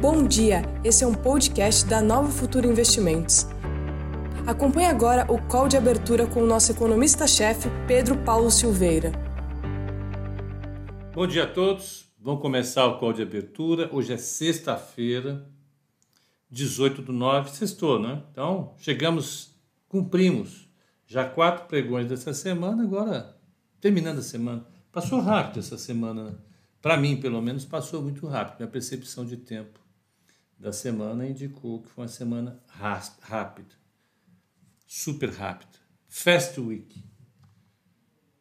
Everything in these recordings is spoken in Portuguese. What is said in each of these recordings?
Bom dia, esse é um podcast da Nova Futura Investimentos. Acompanhe agora o call de abertura com o nosso economista-chefe, Pedro Paulo Silveira. Bom dia a todos, vamos começar o call de abertura. Hoje é sexta-feira, 18 do 9, sextou, né? Então, chegamos, cumprimos já quatro pregões dessa semana, agora terminando a semana. Passou rápido essa semana, né? para mim, pelo menos, passou muito rápido. Minha percepção de tempo da semana indicou que foi uma semana rápida, super rápida, fast week.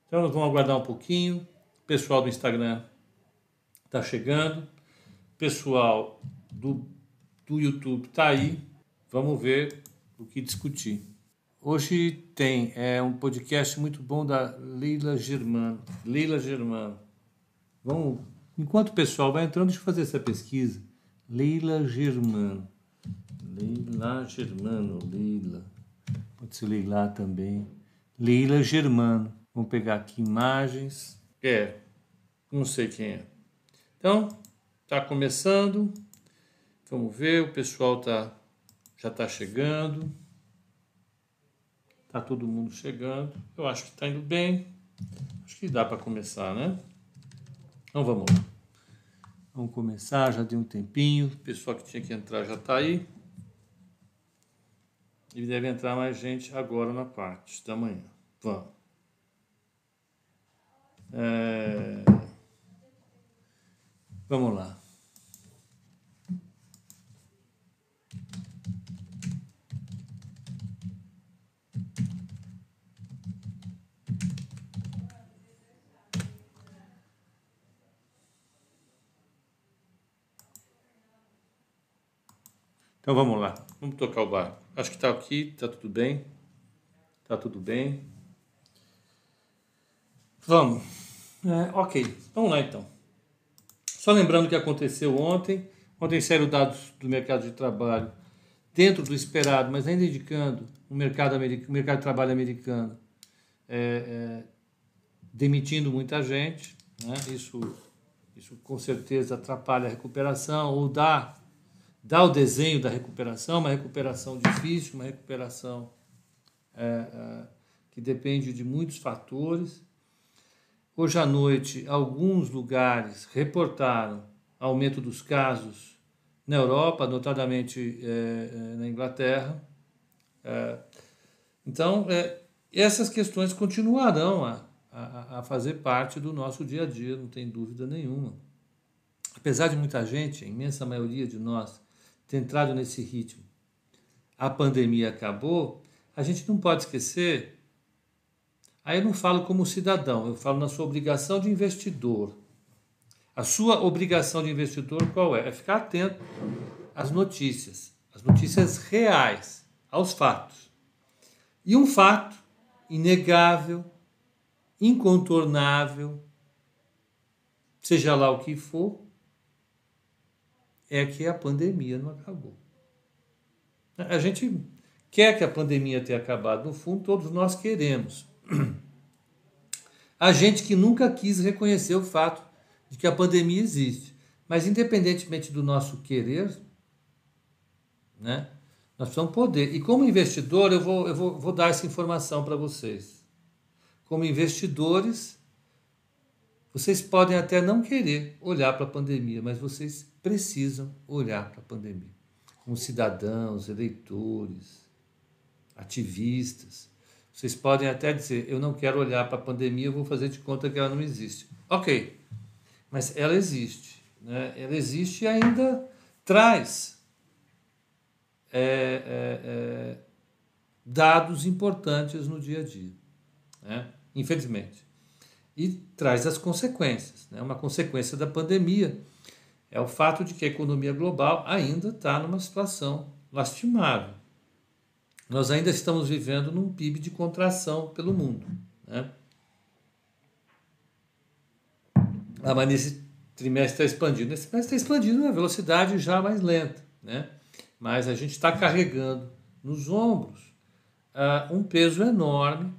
Então nós vamos aguardar um pouquinho. O pessoal do Instagram está chegando, o pessoal do, do YouTube está aí. Vamos ver o que discutir. Hoje tem é, um podcast muito bom da Leila Germano. Leila Germano. Vamos, enquanto o pessoal vai entrando, deixa eu fazer essa pesquisa. Leila Germano. Leila Germano, Leila. Pode ser Leila também. Leila Germano. Vamos pegar aqui imagens. É, não sei quem é. Então, tá começando. Vamos ver, o pessoal tá já está chegando. Tá todo mundo chegando. Eu acho que está indo bem. Acho que dá para começar, né? Então vamos lá. Vamos começar, já deu um tempinho. O pessoal que tinha que entrar já está aí. E deve entrar mais gente agora na parte da manhã. Vamos. É... Vamos lá. Então vamos lá, vamos tocar o barco. Acho que está aqui, está tudo bem. Está tudo bem. Vamos. É, ok, vamos lá então. Só lembrando o que aconteceu ontem. Ontem saíram dados do mercado de trabalho dentro do esperado, mas ainda indicando o mercado, o mercado de trabalho americano é, é, demitindo muita gente. Né? Isso, isso com certeza atrapalha a recuperação ou dá dá o desenho da recuperação, uma recuperação difícil, uma recuperação é, é, que depende de muitos fatores. Hoje à noite, alguns lugares reportaram aumento dos casos na Europa, notadamente é, é na Inglaterra. É, então, é, essas questões continuarão a, a, a fazer parte do nosso dia a dia, não tem dúvida nenhuma. Apesar de muita gente, a imensa maioria de nós, ter entrado nesse ritmo, a pandemia acabou, a gente não pode esquecer. Aí eu não falo como cidadão, eu falo na sua obrigação de investidor. A sua obrigação de investidor qual é? É ficar atento às notícias, às notícias reais, aos fatos. E um fato inegável, incontornável, seja lá o que for, é que a pandemia não acabou. A gente quer que a pandemia tenha acabado, no fundo, todos nós queremos. A gente que nunca quis reconhecer o fato de que a pandemia existe. Mas, independentemente do nosso querer, né, nós precisamos poder. E, como investidor, eu vou, eu vou, vou dar essa informação para vocês. Como investidores, vocês podem até não querer olhar para a pandemia, mas vocês precisam olhar para a pandemia. Como cidadãos, eleitores, ativistas. Vocês podem até dizer: eu não quero olhar para a pandemia, eu vou fazer de conta que ela não existe. Ok, mas ela existe. Né? Ela existe e ainda traz é, é, é, dados importantes no dia a dia. Né? Infelizmente. E traz as consequências. Né? Uma consequência da pandemia é o fato de que a economia global ainda está numa situação lastimável. Nós ainda estamos vivendo num PIB de contração pelo mundo. Né? Ah, mas nesse trimestre está expandindo. Nesse trimestre está expandindo uma velocidade já mais lenta. Né? Mas a gente está carregando nos ombros uh, um peso enorme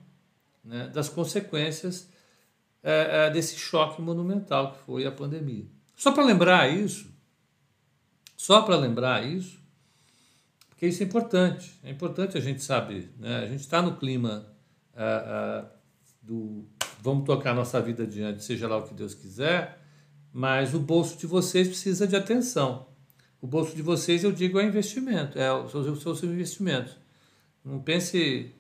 né, das consequências uh, uh, desse choque monumental que foi a pandemia. Só para lembrar isso, Só para lembrar isso, porque isso é importante. É importante a gente saber. Né? A gente está no clima ah, ah, do vamos tocar nossa vida adiante, seja lá o que Deus quiser, mas o bolso de vocês precisa de atenção. O bolso de vocês, eu digo, é investimento, é, os seus investimentos. Não pense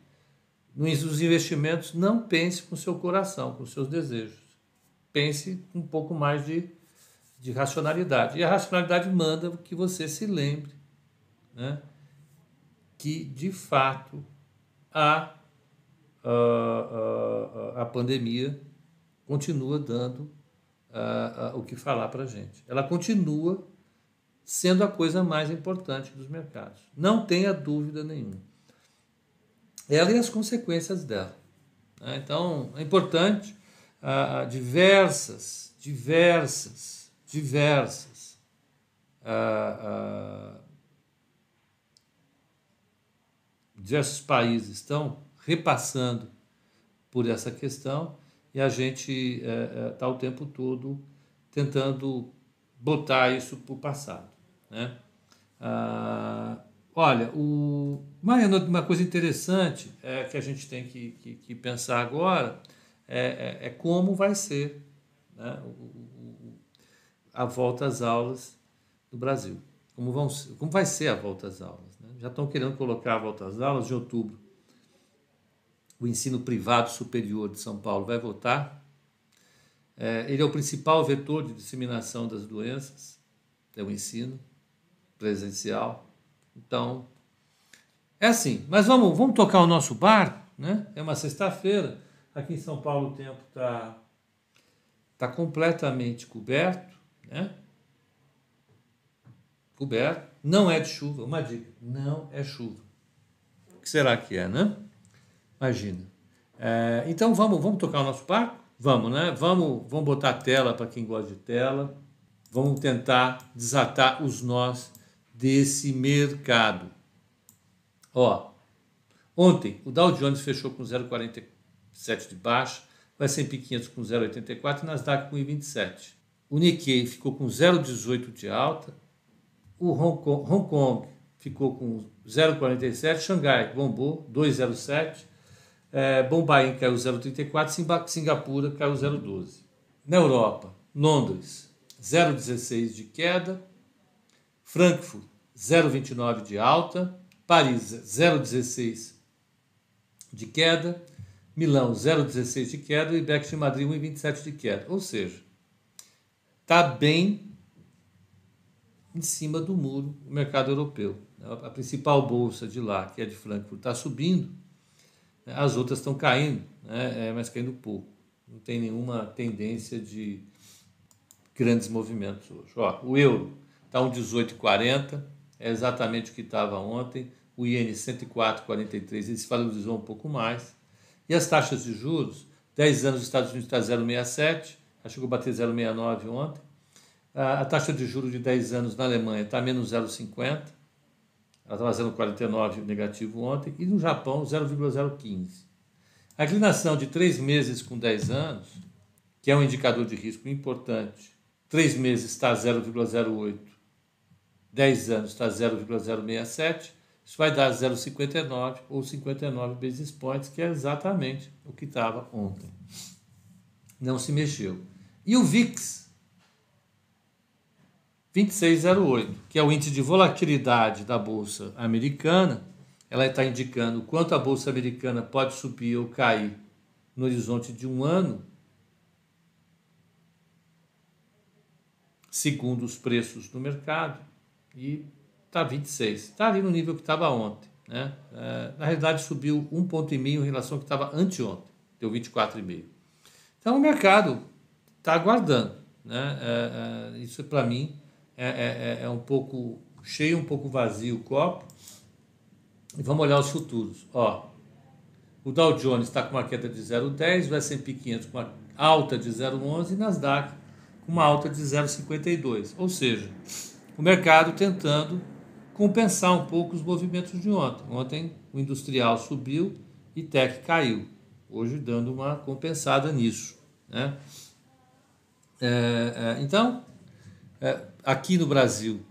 nos investimentos, não pense com o seu coração, com os seus desejos. Pense um pouco mais de, de racionalidade. E a racionalidade manda que você se lembre né, que, de fato, a, a, a, a pandemia continua dando a, o que falar para a gente. Ela continua sendo a coisa mais importante dos mercados. Não tenha dúvida nenhuma ela e as consequências dela. Né? Então, é importante diversas, diversas, diversas ah, ah, diversos países estão repassando por essa questão e a gente está o tempo todo tentando botar isso para o passado. Né? Ah, Olha, o... uma, uma coisa interessante é, que a gente tem que, que, que pensar agora é, é, é, como vai ser né, o, a volta às aulas no Brasil. Como, vão, como vai ser a volta às aulas. Né? Já estão querendo colocar a volta às aulas de outubro. O ensino privado superior de São Paulo vai voltar. É, ele é o principal vetor de disseminação das doenças, é o ensino presencial. Então, é assim. Mas vamos, vamos tocar o nosso barco, né? É uma sexta-feira. Aqui em São Paulo o tempo está tá completamente coberto, né? Coberto. Não é de chuva. Uma dica: não é chuva. O que será que é, né? Imagina. É, então vamos, vamos tocar o nosso barco? Vamos, né? Vamos, vamos botar tela para quem gosta de tela. Vamos tentar desatar os nós desse mercado. Ó, ontem o Dow Jones fechou com 0,47 de baixa, o S&P 500 com 0,84 e Nasdaq com 1,27. O Nikkei ficou com 0,18 de alta, o Hong Kong, Hong Kong ficou com 0,47, Xangai bombou 2,07, é, Bombaim caiu 0,34, Singapura caiu 0,12. Na Europa, Londres 0,16 de queda, Frankfurt 0,29 de alta, Paris 0,16 de queda, Milão 0,16 de queda. E Bex de Madrid 1,27 de queda. Ou seja, está bem em cima do muro o mercado europeu. A principal bolsa de lá, que é de Frankfurt, está subindo, né? as outras estão caindo, né? é, mas caindo pouco. Não tem nenhuma tendência de grandes movimentos hoje. Ó, o euro está um 18,40, é exatamente o que estava ontem. O iene 104,43, ele se valorizou um pouco mais. E as taxas de juros, 10 anos dos Estados Unidos está 0,67, chegou a bater 0,69 ontem. A taxa de juros de 10 anos na Alemanha está menos 0,50, ela estava 0,49 negativo ontem, e no Japão 0,015. A inclinação de 3 meses com 10 anos, que é um indicador de risco importante, 3 meses está 0,08 10 anos está 0,067, isso vai dar 0,59 ou 59 basis points, que é exatamente o que estava ontem. Não se mexeu. E o VIX, 2608, que é o índice de volatilidade da bolsa americana, ela está indicando quanto a bolsa americana pode subir ou cair no horizonte de um ano, segundo os preços do mercado e está 26. Está ali no nível que estava ontem. Né? É, na realidade, subiu um ponto e meio em relação ao que estava anteontem, deu 24,5. Então, o mercado está aguardando. Né? É, é, isso, para mim, é, é, é, é, um pouco cheio, um pouco vazio o copo. E vamos olhar os futuros. Ó, o Dow Jones está com uma queda de 0,10, o S&P 500 com uma alta de 0,11 e Nasdaq com uma alta de 0,52. Ou seja, o mercado tentando compensar um pouco os movimentos de ontem. Ontem o industrial subiu e tech caiu, hoje dando uma compensada nisso. Né? É, é, então, é, aqui no Brasil,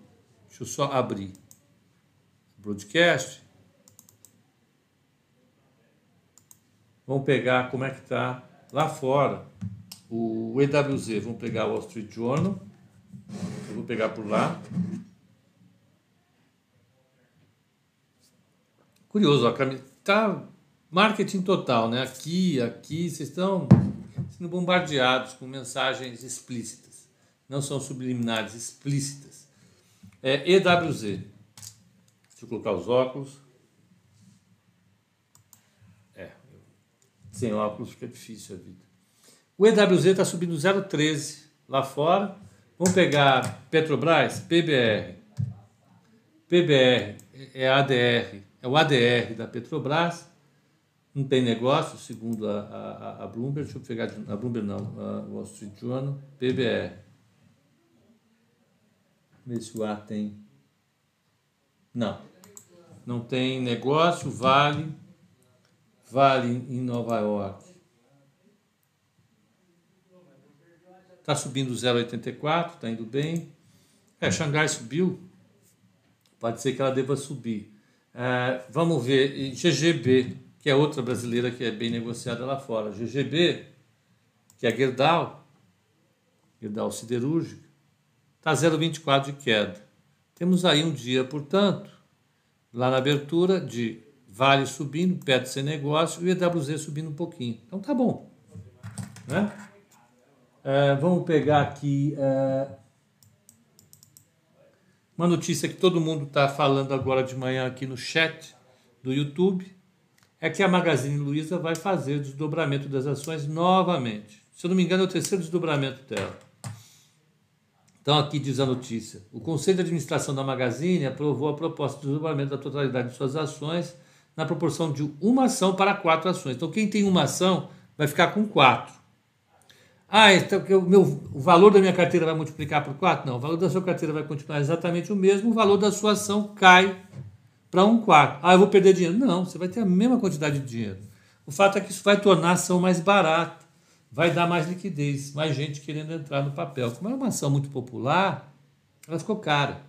Deixa eu só abrir broadcast. Vamos pegar como é que está lá fora o EWZ. Vamos pegar o Wall Street Journal. Eu vou pegar por lá. Curioso, ó, tá marketing total, né? Aqui, aqui, vocês estão sendo bombardeados com mensagens explícitas. Não são subliminares, explícitas. É EWZ. Deixa eu colocar os óculos. É, sem óculos fica difícil a vida. O EWZ está subindo 0,13 lá fora. Vamos pegar Petrobras, PBR. PBR é ADR é o ADR da Petrobras, não tem negócio, segundo a, a, a Bloomberg, deixa eu pegar, a Bloomberg não, a Wall Street Journal, PBR. Vê se o A tem. Não, não tem negócio, vale, vale em Nova York. Está subindo 0,84, está indo bem. É, Xangai subiu, pode ser que ela deva subir. É, vamos ver, GGB, que é outra brasileira que é bem negociada lá fora. GGB, que é Gerdau, Gerdau Siderúrgica, está 0,24 de queda. Temos aí um dia, portanto, lá na abertura, de Vale subindo, perto de ser negócio, e EWZ subindo um pouquinho. Então tá bom. Né? É, vamos pegar aqui. É, uma notícia que todo mundo está falando agora de manhã aqui no chat do YouTube é que a Magazine Luiza vai fazer o desdobramento das ações novamente. Se eu não me engano, é o terceiro desdobramento dela. Então aqui diz a notícia. O Conselho de Administração da Magazine aprovou a proposta de desdobramento da totalidade de suas ações na proporção de uma ação para quatro ações. Então quem tem uma ação vai ficar com quatro. Ah, então o, meu, o valor da minha carteira vai multiplicar por 4? Não, o valor da sua carteira vai continuar exatamente o mesmo, o valor da sua ação cai para um quarto. Ah, eu vou perder dinheiro. Não, você vai ter a mesma quantidade de dinheiro. O fato é que isso vai tornar a ação mais barata, vai dar mais liquidez, mais gente querendo entrar no papel. Como é uma ação muito popular, ela ficou cara.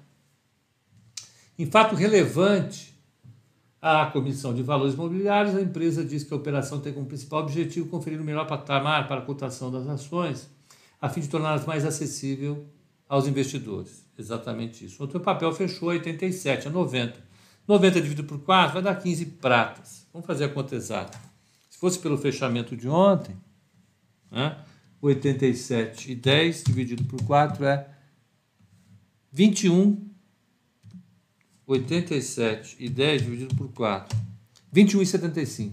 Em fato relevante, à Comissão de Valores Imobiliários, a empresa diz que a operação tem como principal objetivo conferir o melhor patamar para a cotação das ações, a fim de torná-las mais acessível aos investidores. Exatamente isso. O papel fechou a 87, a 90. 90 dividido por 4 vai dar 15 pratas. Vamos fazer a conta exata. Se fosse pelo fechamento de ontem, né, 87 e 10 dividido por 4 é 21 87 e 10 dividido por 4. 21,75.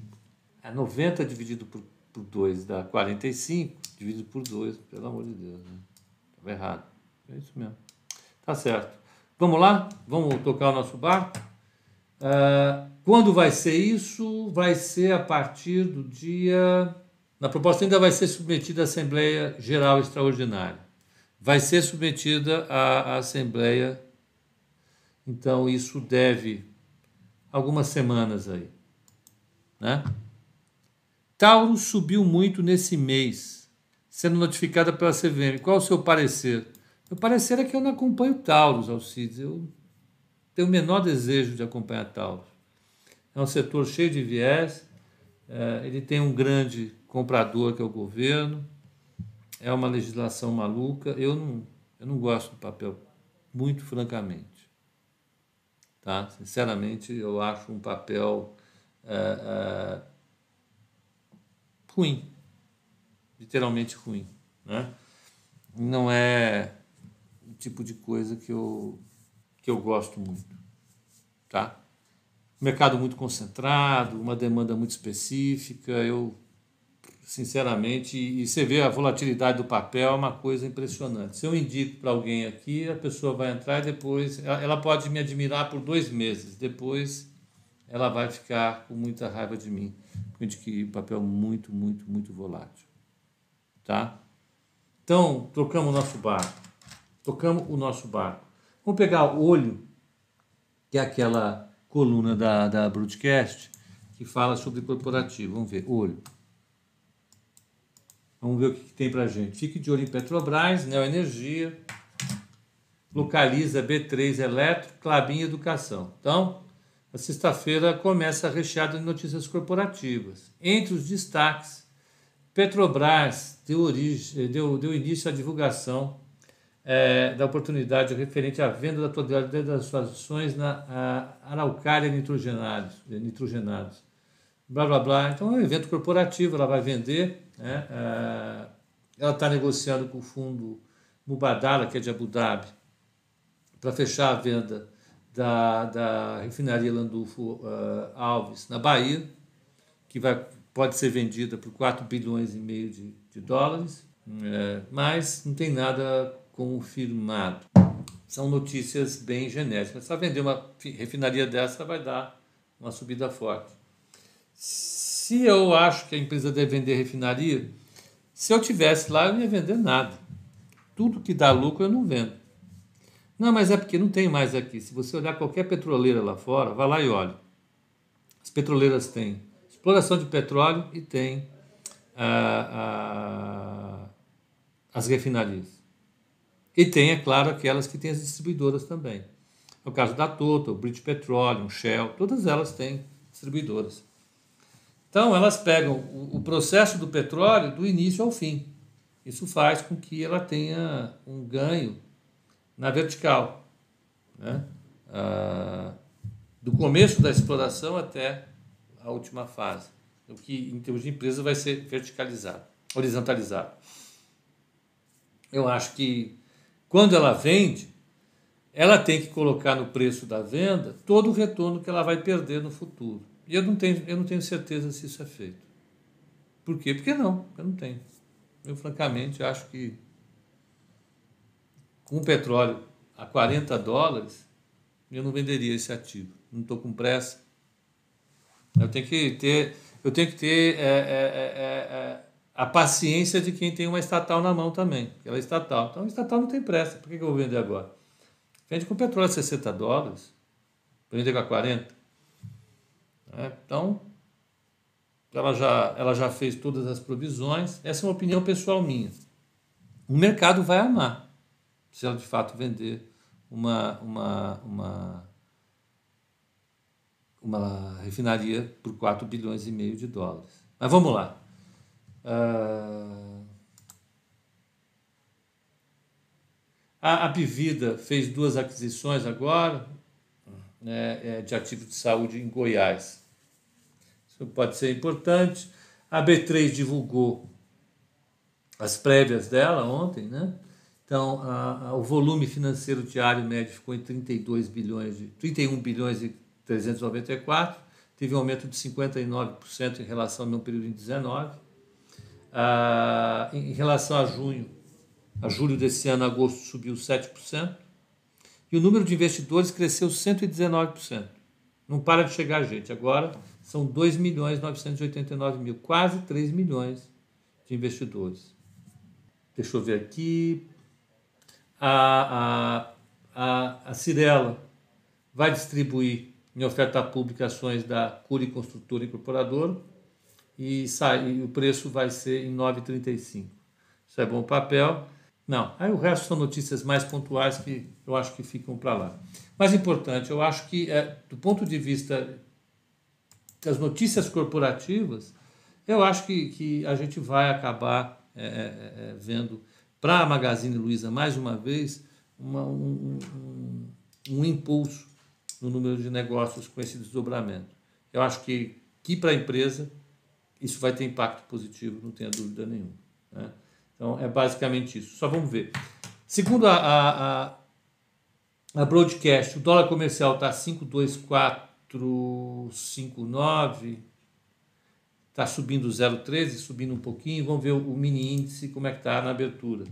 É 90 dividido por, por 2 dá 45, dividido por 2, pelo amor de Deus. Né? Estava errado. É isso mesmo. Tá certo. Vamos lá? Vamos tocar o nosso barco? Uh, quando vai ser isso? Vai ser a partir do dia. Na proposta ainda vai ser submetida à Assembleia Geral Extraordinária. Vai ser submetida à Assembleia então isso deve algumas semanas aí, né? Tauro subiu muito nesse mês, sendo notificada pela CVM. Qual o seu parecer? Meu parecer é que eu não acompanho Taurus, Alcides. Eu tenho o menor desejo de acompanhar Taurus. É um setor cheio de viés, é, ele tem um grande comprador que é o governo, é uma legislação maluca. Eu não, eu não gosto do papel, muito francamente. Tá? Sinceramente, eu acho um papel é, é, ruim, literalmente ruim. Né? Não é o tipo de coisa que eu, que eu gosto muito. Tá? Mercado muito concentrado, uma demanda muito específica, eu sinceramente, e você vê a volatilidade do papel é uma coisa impressionante. Se eu indico para alguém aqui, a pessoa vai entrar e depois ela pode me admirar por dois meses, depois ela vai ficar com muita raiva de mim, porque eu indiquei papel muito, muito, muito volátil. Tá? Então, tocamos o nosso barco. Tocamos o nosso barco. Vamos pegar o olho, que é aquela coluna da, da Broadcast, que fala sobre corporativo. Vamos ver, olho. Vamos ver o que, que tem para gente. Fique de olho em Petrobras, Neoenergia. Localiza, B3 Eletro, Clabin Educação. Então, a sexta-feira começa recheada de notícias corporativas. Entre os destaques, Petrobras deu, origem, deu, deu início à divulgação é, da oportunidade referente à venda da totalidade das suas ações na Araucária Nitrogenados, nitrogenados. Blá, blá, blá. Então é um evento corporativo, ela vai vender. Né? É, ela está negociando com o fundo Mubadala, que é de Abu Dhabi, para fechar a venda da, da refinaria Landulfo uh, Alves na Bahia, que vai, pode ser vendida por 4 bilhões e meio de, de dólares, é, mas não tem nada confirmado. São notícias bem genéricas. Só vender uma refinaria dessa vai dar uma subida forte. Se eu acho que a empresa deve vender refinaria, se eu tivesse lá, eu não ia vender nada. Tudo que dá lucro eu não vendo. Não, mas é porque não tem mais aqui. Se você olhar qualquer petroleira lá fora, vá lá e olhe. As petroleiras têm exploração de petróleo e tem ah, ah, as refinarias. E tem, é claro, aquelas que têm as distribuidoras também. É o caso da Total, British Petroleum, Shell, todas elas têm distribuidoras. Então, elas pegam o, o processo do petróleo do início ao fim. Isso faz com que ela tenha um ganho na vertical, né? Ah, do começo da exploração até a última fase, o que em termos de empresa vai ser verticalizado, horizontalizado. Eu acho que quando ela vende, ela tem que colocar no preço da venda todo o retorno que ela vai perder no futuro. E eu não tenho, eu não tenho certeza se isso é feito. Por quê? Porque não, eu não tenho. Eu francamente acho que com o petróleo a 40 dólares, eu não venderia esse ativo. Não estou com pressa. Eu tenho que ter, eu tenho que ter é, é, é, é, a paciência de quem tem uma estatal na mão também. Ela é estatal. Então, estatal não tem pressa. Por que, que eu vou vender agora? Vende com petróleo a 60 dólares, vender com a 40. É, então, ela já, ela já fez todas as provisões. Essa é uma opinião pessoal minha. O mercado vai amar se ela de fato vender uma, uma, uma, uma refinaria por 4 bilhões e meio de dólares. Mas vamos lá. Uh, a, a Bivida fez duas aquisições agora né, é, de ativos de saúde em Goiás. Isso pode ser importante. A B3 divulgou as prévias dela ontem, né? Então, a, a, o volume financeiro diário médio ficou em 32 bilhões de 31 bilhões e 394, teve um aumento de 59% em relação ao mesmo período em 19. Ah, em relação a junho, a julho desse ano, agosto subiu 7%, e o número de investidores cresceu 119%. Não para de chegar gente. Agora são 2 milhões 989 mil, quase 3 milhões de investidores. Deixa eu ver aqui a, a, a, a Cirela vai distribuir em oferta pública ações da Curi Construtora Incorporadora e, sai, e o preço vai ser em 9,35. Isso é bom papel. Não, aí o resto são notícias mais pontuais que eu acho que ficam para lá. Mais importante, eu acho que, é, do ponto de vista das notícias corporativas, eu acho que, que a gente vai acabar é, é, é vendo para a Magazine Luiza, mais uma vez, uma, um, um, um, impulso no número de negócios com esse desdobramento. Eu acho que, que para a empresa isso vai ter impacto positivo, não tenha dúvida nenhuma. Né? Então, é basicamente isso. Só vamos ver. Segundo a, a, a, a Broadcast, o dólar comercial está 52459, está subindo 0,13, subindo um pouquinho. Vamos ver o, mini índice, como é que está na abertura.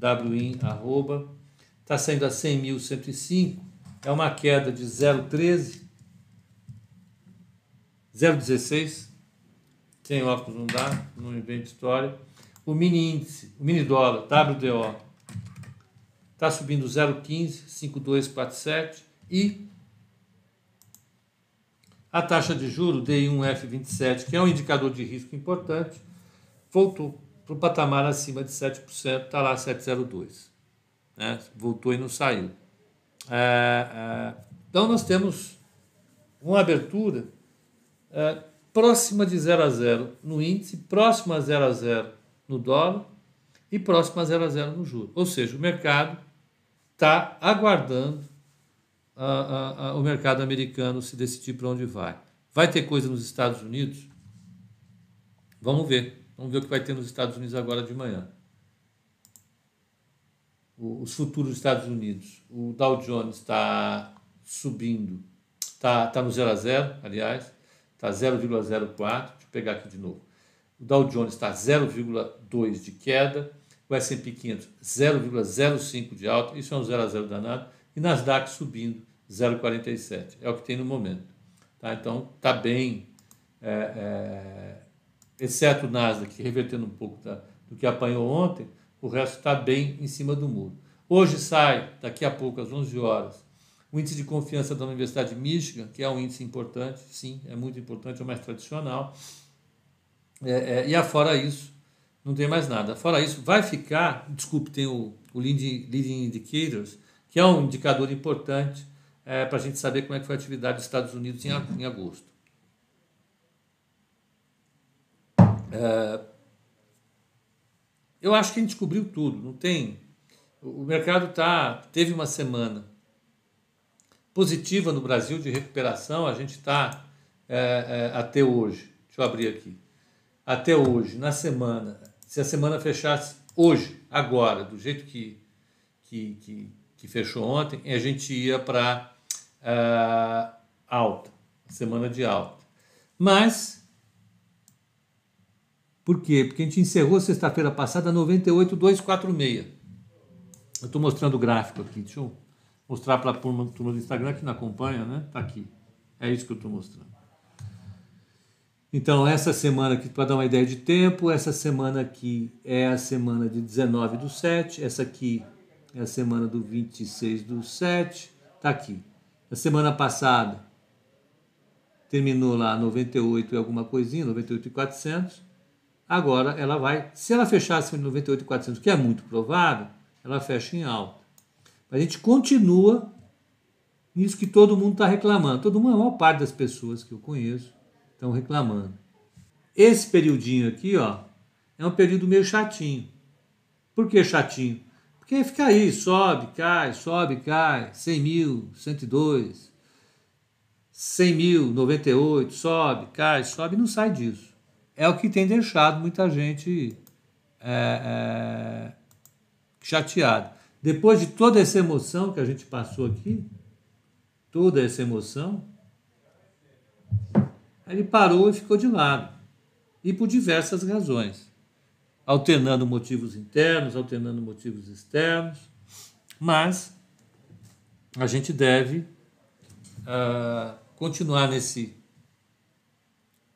WIN, arroba, está saindo a 100.105, é uma queda de 0,13, 0,16, sem óculos não dá, não invento história. O mini índice, o mini dólar, WDO, está subindo 0,15, 5247 e a taxa de juro DI1F27, que é um indicador de risco importante, voltou para o patamar acima de 7%, está lá 7,02%. Né? Voltou e não saiu. É, é, então nós temos uma abertura é, próxima de 0 a 0 no índice, próxima a 0 a 0 no dólar e próxima a 0 a 0 no juro. Ou seja, o mercado está aguardando a, a, a, o mercado americano se decidir para onde vai. Vai ter coisa nos Estados Unidos? Vamos ver. Vamos ver o que vai ter nos Estados Unidos agora de manhã. Os futuros dos Estados Unidos. O Dow Jones está subindo. Está tá no 0 a 0, aliás. Está 0,04. Deixa eu pegar aqui de novo. O Dow Jones está 0,2 de queda. O S&P 500 0,05 de alta. Isso é um 0 a 0 danado. E Nasdaq subindo 0,47. É o que tem no momento. Tá? Então, está bem... É, é, exceto o Nasdaq, revertendo um pouco da, do que apanhou ontem, o resto está bem em cima do muro. Hoje sai, daqui a pouco, às 11 horas, o índice de confiança da Universidade de Michigan, que é um índice importante, sim, é muito importante, é o mais tradicional. É, é, e afora isso, não tem mais nada. Fora isso, vai ficar, desculpe, tem o, o Leading, Leading Indicators, que é um indicador importante é, para a gente saber como é que foi a atividade dos Estados Unidos em, em agosto. É, eu acho que a gente descobriu tudo, não tem. O mercado tá, teve uma semana positiva no Brasil de recuperação, a gente está é, é, até hoje. Deixa eu abrir aqui. Até hoje, na semana, se a semana fechasse hoje, agora, do jeito que, que, que, que fechou ontem, a gente ia para é, alta, semana de alta. Mas por quê? Porque a gente encerrou sexta-feira passada 98,246. Eu estou mostrando o gráfico aqui. Deixa eu mostrar para a turma, turma do Instagram que não acompanha, né? Está aqui. É isso que eu estou mostrando. Então, essa semana aqui, para dar uma ideia de tempo, essa semana aqui é a semana de 19 do 7, essa aqui é a semana do 26 do 7, está aqui. A semana passada terminou lá 98 e alguma coisinha, 98 e 400. Agora ela vai, se ela fechasse em 98,400, que é muito provável, ela fecha em alta. A gente continua nisso que todo mundo está reclamando. Todo mundo, a maior parte das pessoas que eu conheço estão reclamando. Esse periodinho aqui, ó, é um período meio chatinho. Por que chatinho? Porque fica aí, sobe, cai, sobe, cai, 100 mil, 102, 100 mil, 98, sobe, cai, sobe, não sai disso é o que tem deixado muita gente é, é, chateada. Depois de toda essa emoção que a gente passou aqui, toda essa emoção, ele parou e ficou de lado. E por diversas razões. Alternando motivos internos, alternando motivos externos. Mas a gente deve uh, continuar nesse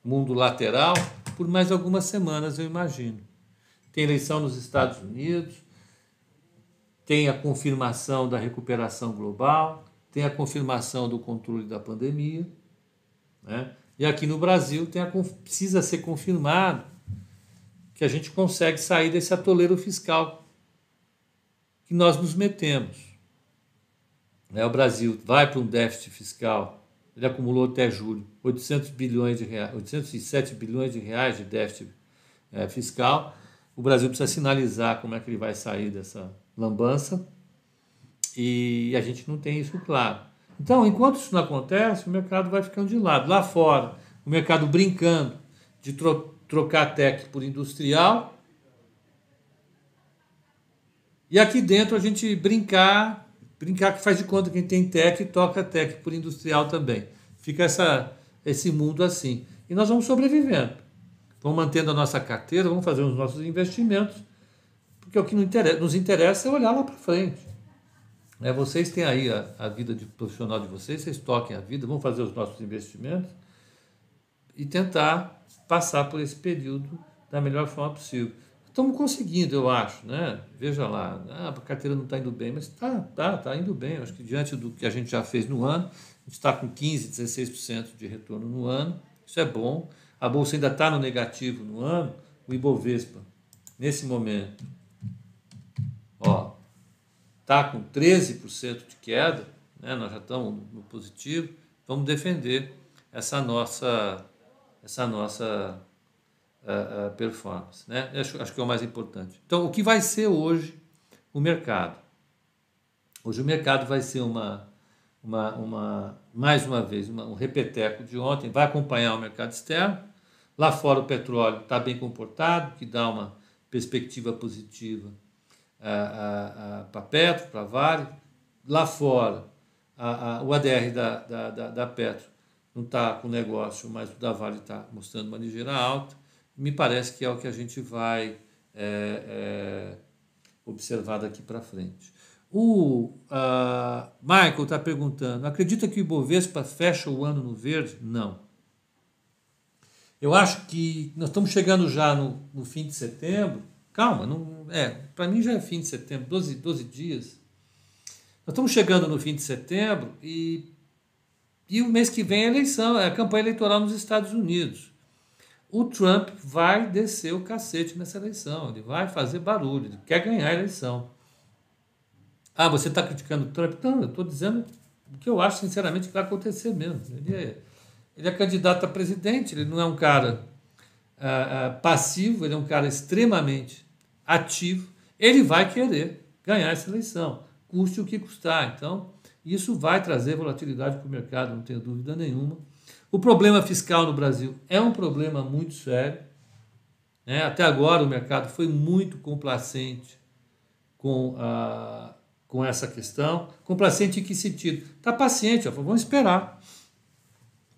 mundo lateral por mais algumas semanas, eu imagino. Tem eleição nos Estados Unidos, tem a confirmação da recuperação global, tem a confirmação do controle da pandemia, né? e aqui no Brasil tem a, precisa ser confirmado que a gente consegue sair desse atoleiro fiscal que nós nos metemos. Né? O Brasil vai para um déficit fiscal ele acumulou até julho 800 bilhões de reais, 807 bilhões de reais de déficit é, fiscal. O Brasil precisa sinalizar como é que ele vai sair dessa lambança e a gente não tem isso claro. Então, enquanto isso não acontece, o mercado vai ficando de lado. Lá fora, o mercado brincando de tro trocar tech por industrial. E aqui dentro a gente brincar brincar que faz de conta que quem tem tech toca tech por industrial também. Fica essa, esse mundo assim. E nós vamos sobrevivendo. Vamos mantendo a nossa carteira, vamos fazer os nossos investimentos, porque o que nos interessa é olhar lá para frente. É, vocês têm aí a, a vida de profissional de vocês, vocês toquem a vida, vão fazer os nossos investimentos e tentar passar por esse período da melhor forma possível. Estamos conseguindo, eu acho, né? Veja lá, ah, a carteira não está indo bem, mas está tá, tá indo bem. Eu acho que diante do que a gente já fez no ano, a gente está com 15%, 16% de retorno no ano, isso é bom. A bolsa ainda está no negativo no ano, o Ibovespa, nesse momento, ó, está com 13% de queda, né? nós já estamos no positivo, vamos defender essa nossa, essa nossa performance. Né? Acho, acho que é o mais importante. Então, o que vai ser hoje o mercado? Hoje o mercado vai ser uma, uma, uma mais uma vez, uma, um repeteco de ontem, vai acompanhar o mercado externo. Lá fora o petróleo está bem comportado, que dá uma perspectiva positiva para Petro, para Vale. Lá fora, o ADR da, da, da, da Petro não está com negócio, mas o da Vale está mostrando uma ligeira alta. Me parece que é o que a gente vai é, é, observar daqui para frente. O uh, Michael está perguntando: acredita que o Ibovespa fecha o ano no verde? Não. Eu acho que nós estamos chegando já no, no fim de setembro. Calma, não, é, para mim já é fim de setembro, 12, 12 dias. Nós estamos chegando no fim de setembro e, e o mês que vem é a eleição, é a campanha eleitoral nos Estados Unidos. O Trump vai descer o cacete nessa eleição, ele vai fazer barulho, ele quer ganhar a eleição. Ah, você está criticando o Trump? Não, eu estou dizendo o que eu acho sinceramente que vai acontecer mesmo. Ele é, ele é candidato a presidente, ele não é um cara ah, ah, passivo, ele é um cara extremamente ativo. Ele vai querer ganhar essa eleição, custe o que custar. Então, isso vai trazer volatilidade para o mercado, não tenho dúvida nenhuma. O problema fiscal no Brasil é um problema muito sério. Né? Até agora o mercado foi muito complacente com a com essa questão. Complacente em que sentido? Está paciente, ó, vamos esperar.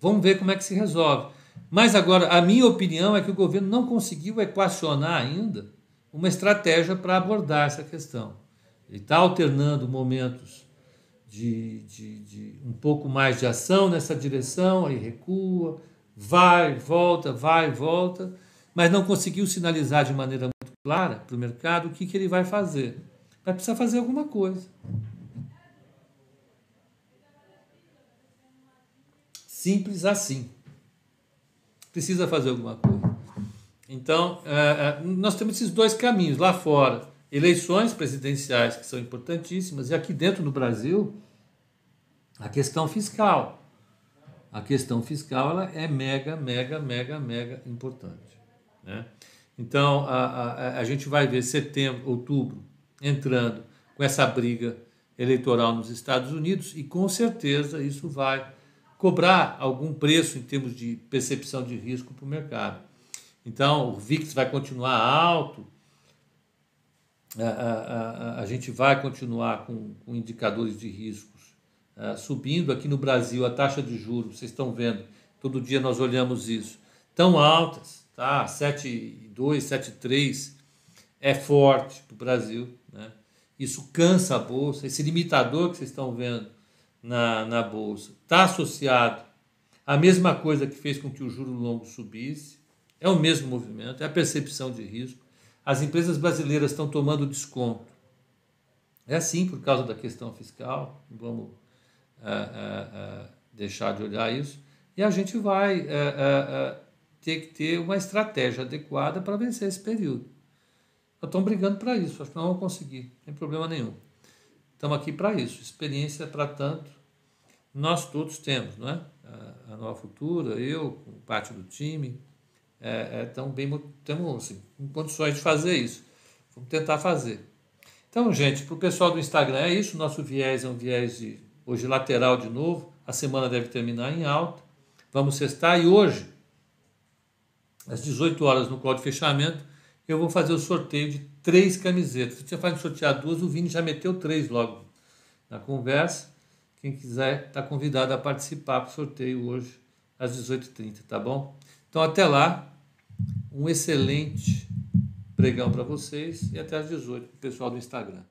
Vamos ver como é que se resolve. Mas agora, a minha opinião é que o governo não conseguiu equacionar ainda uma estratégia para abordar essa questão. Ele está alternando momentos de, de, de, um pouco mais de ação nessa direção, aí recua, vai, volta, vai, volta, mas não conseguiu sinalizar de maneira muito clara para o mercado o que, que ele vai fazer vai precisar fazer alguma coisa. Simples assim. Precisa fazer alguma coisa. Então, é, é, nós temos esses dois caminhos. Lá fora, eleições presidenciais, que são importantíssimas, e aqui dentro no Brasil, a questão fiscal. A questão fiscal ela é mega, mega, mega, mega importante. Né? Então, a, a, a gente vai ver setembro, outubro, entrando com essa briga eleitoral nos Estados Unidos e com certeza isso vai cobrar algum preço em termos de percepção de risco para o mercado. Então, o VIX vai continuar alto, a, a, a, a gente vai continuar com, com indicadores de riscos uh, subindo. Aqui no Brasil, a taxa de juros, vocês estão vendo, todo dia nós olhamos isso, tão altas, tá? 7,2, 7,3 é forte para o Brasil. Né? Isso cansa a bolsa, esse limitador que vocês estão vendo na, na bolsa está associado à mesma coisa que fez com que o juro longo subisse, é o mesmo movimento, é a percepção de risco. As empresas brasileiras estão tomando desconto. É assim por causa da questão fiscal, vamos é, é, deixar de olhar isso. E a gente vai ter que ter uma estratégia adequada para vencer esse período estão brigando para isso, acho que não vão conseguir, sem problema nenhum. Estamos aqui para isso, experiência para tanto, nós todos temos, não é? A, Nova Futura, eu, parte do time, é, é, tão bem, temos assim, condições de fazer isso. Vamos tentar fazer. Então, gente, para o pessoal do Instagram é isso, nosso viés é um viés de, hoje lateral de novo, a semana deve terminar em alta, vamos cestar e hoje, às 18 horas no call de fechamento, eu vou fazer o sorteio de três camisetas. Se tinha falado sortear duas, o Vini já meteu três logo na conversa. Quem quiser está convidado a participar do sorteio hoje às 18h30, tá bom? Então até lá, um excelente pregão para vocês e até às 18 h pessoal do Instagram.